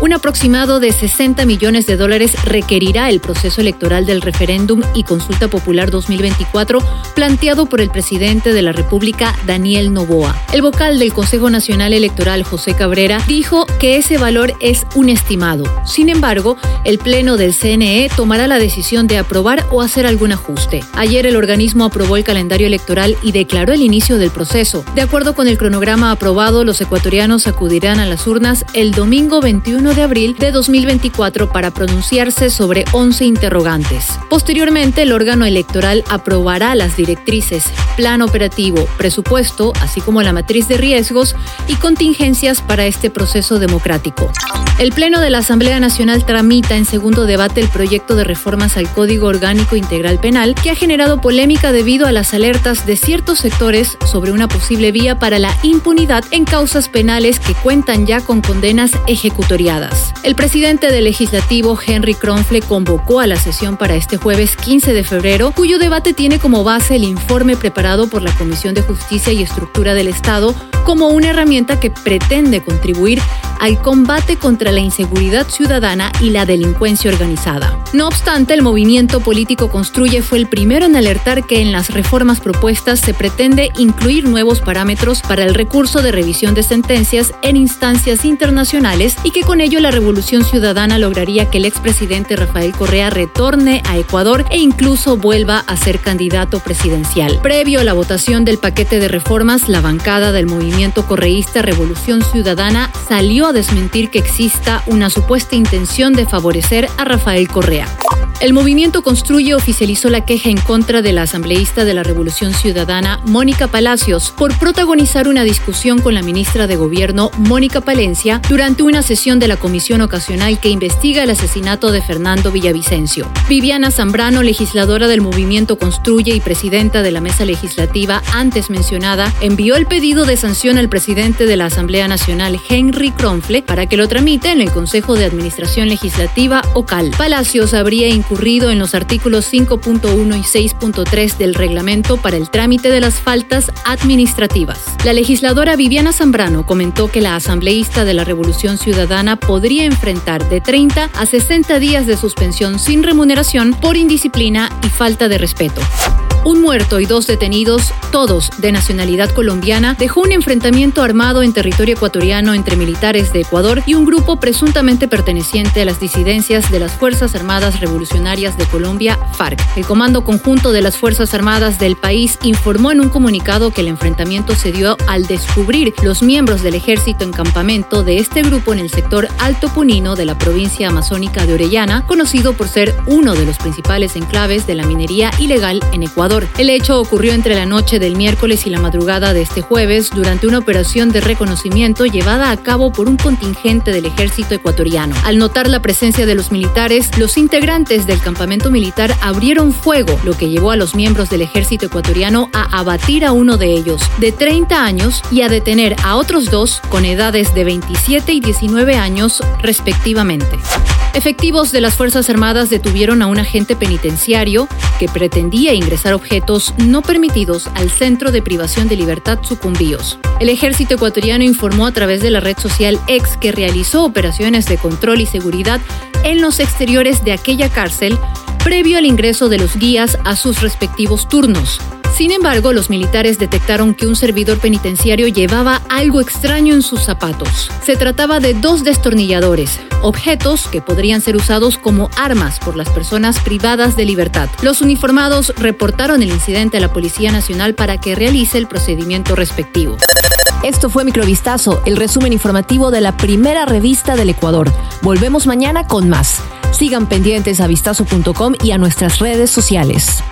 Un aproximado de 60 millones de dólares requerirá el proceso electoral del referéndum y consulta popular 2024 planteado por el presidente de la República, Daniel Novoa. El vocal del Consejo Nacional Electoral, José Cabrera, dijo que ese valor es un estimado. Sin embargo, el Pleno del CNE tomará la decisión de aprobar o hacer algún ajuste. Ayer el organismo aprobó el calendario electoral y declaró el inicio del proceso. De acuerdo con el cronograma aprobado, los ecuatorianos acudirán a las urnas el domingo 21 de abril de 2024 para pronunciarse sobre 11 interrogantes. Posteriormente, el órgano electoral aprobará las directrices, plan operativo, presupuesto, así como la matriz de riesgos y contingencias para este proceso democrático. El Pleno de la Asamblea Nacional tramita en segundo debate el proyecto de reformas al Código Orgánico Integral Penal, que ha generado polémica debido a las alertas de ciertos sectores sobre una posible vía para la impunidad en causas penales que cuentan ya con condenas ejecutoriadas. El presidente del legislativo, Henry Kronfle, convocó a la sesión para este jueves 15 de febrero, cuyo debate tiene como base el informe preparado por la Comisión de Justicia y Estructura del Estado como una herramienta que pretende contribuir al combate contra la inseguridad ciudadana y la delincuencia organizada. No obstante, el movimiento político Construye fue el primero en alertar que en las reformas propuestas se pretende incluir nuevos parámetros para el recurso de revisión de sentencias en instancias internacionales y que con ello la revolución ciudadana lograría que el expresidente Rafael Correa retorne a Ecuador e incluso vuelva a ser candidato presidencial. Previo a la votación del paquete de reformas, la bancada del movimiento correísta Revolución Ciudadana salió desmentir que exista una supuesta intención de favorecer a Rafael Correa. El movimiento Construye oficializó la queja en contra de la asambleísta de la Revolución Ciudadana, Mónica Palacios, por protagonizar una discusión con la ministra de Gobierno, Mónica Palencia, durante una sesión de la comisión ocasional que investiga el asesinato de Fernando Villavicencio. Viviana Zambrano, legisladora del movimiento Construye y presidenta de la mesa legislativa antes mencionada, envió el pedido de sanción al presidente de la Asamblea Nacional, Henry Kronfle, para que lo tramite en el Consejo de Administración Legislativa, OCAL. Palacios habría en los artículos 5.1 y 6.3 del reglamento para el trámite de las faltas administrativas. La legisladora Viviana Zambrano comentó que la asambleísta de la Revolución Ciudadana podría enfrentar de 30 a 60 días de suspensión sin remuneración por indisciplina y falta de respeto. Un muerto y dos detenidos, todos de nacionalidad colombiana, dejó un enfrentamiento armado en territorio ecuatoriano entre militares de Ecuador y un grupo presuntamente perteneciente a las disidencias de las Fuerzas Armadas Revolucionarias de Colombia, FARC. El Comando Conjunto de las Fuerzas Armadas del país informó en un comunicado que el enfrentamiento se dio al descubrir los miembros del ejército en campamento de este grupo en el sector Alto Punino de la provincia amazónica de Orellana, conocido por ser uno de los principales enclaves de la minería ilegal en El hecho ocurrió entre la noche del miércoles y la madrugada de este jueves durante una operación de reconocimiento llevada a cabo por un contingente del ejército ecuatoriano. Al notar la presencia de los militares, los integrantes del campamento militar abrieron fuego, lo que llevó a los miembros del ejército ecuatoriano a abatir a uno de ellos, de 30 años, y a detener a otros dos con edades de 27 y 19 años respectivamente. Efectivos de las Fuerzas Armadas detuvieron a un agente penitenciario que pretendía ingresar objetos no permitidos al Centro de Privación de Libertad Sucumbíos. El ejército ecuatoriano informó a través de la red social X que realizó operaciones de control y seguridad en los exteriores de aquella cárcel previo al ingreso de los guías a sus respectivos turnos. Sin embargo, los militares detectaron que un servidor penitenciario llevaba algo extraño en sus zapatos. Se trataba de dos destornilladores, objetos que podrían ser usados como armas por las personas privadas de libertad. Los uniformados reportaron el incidente a la Policía Nacional para que realice el procedimiento respectivo. Esto fue Microvistazo, el resumen informativo de la primera revista del Ecuador. Volvemos mañana con más. Sigan pendientes a vistazo.com y a nuestras redes sociales.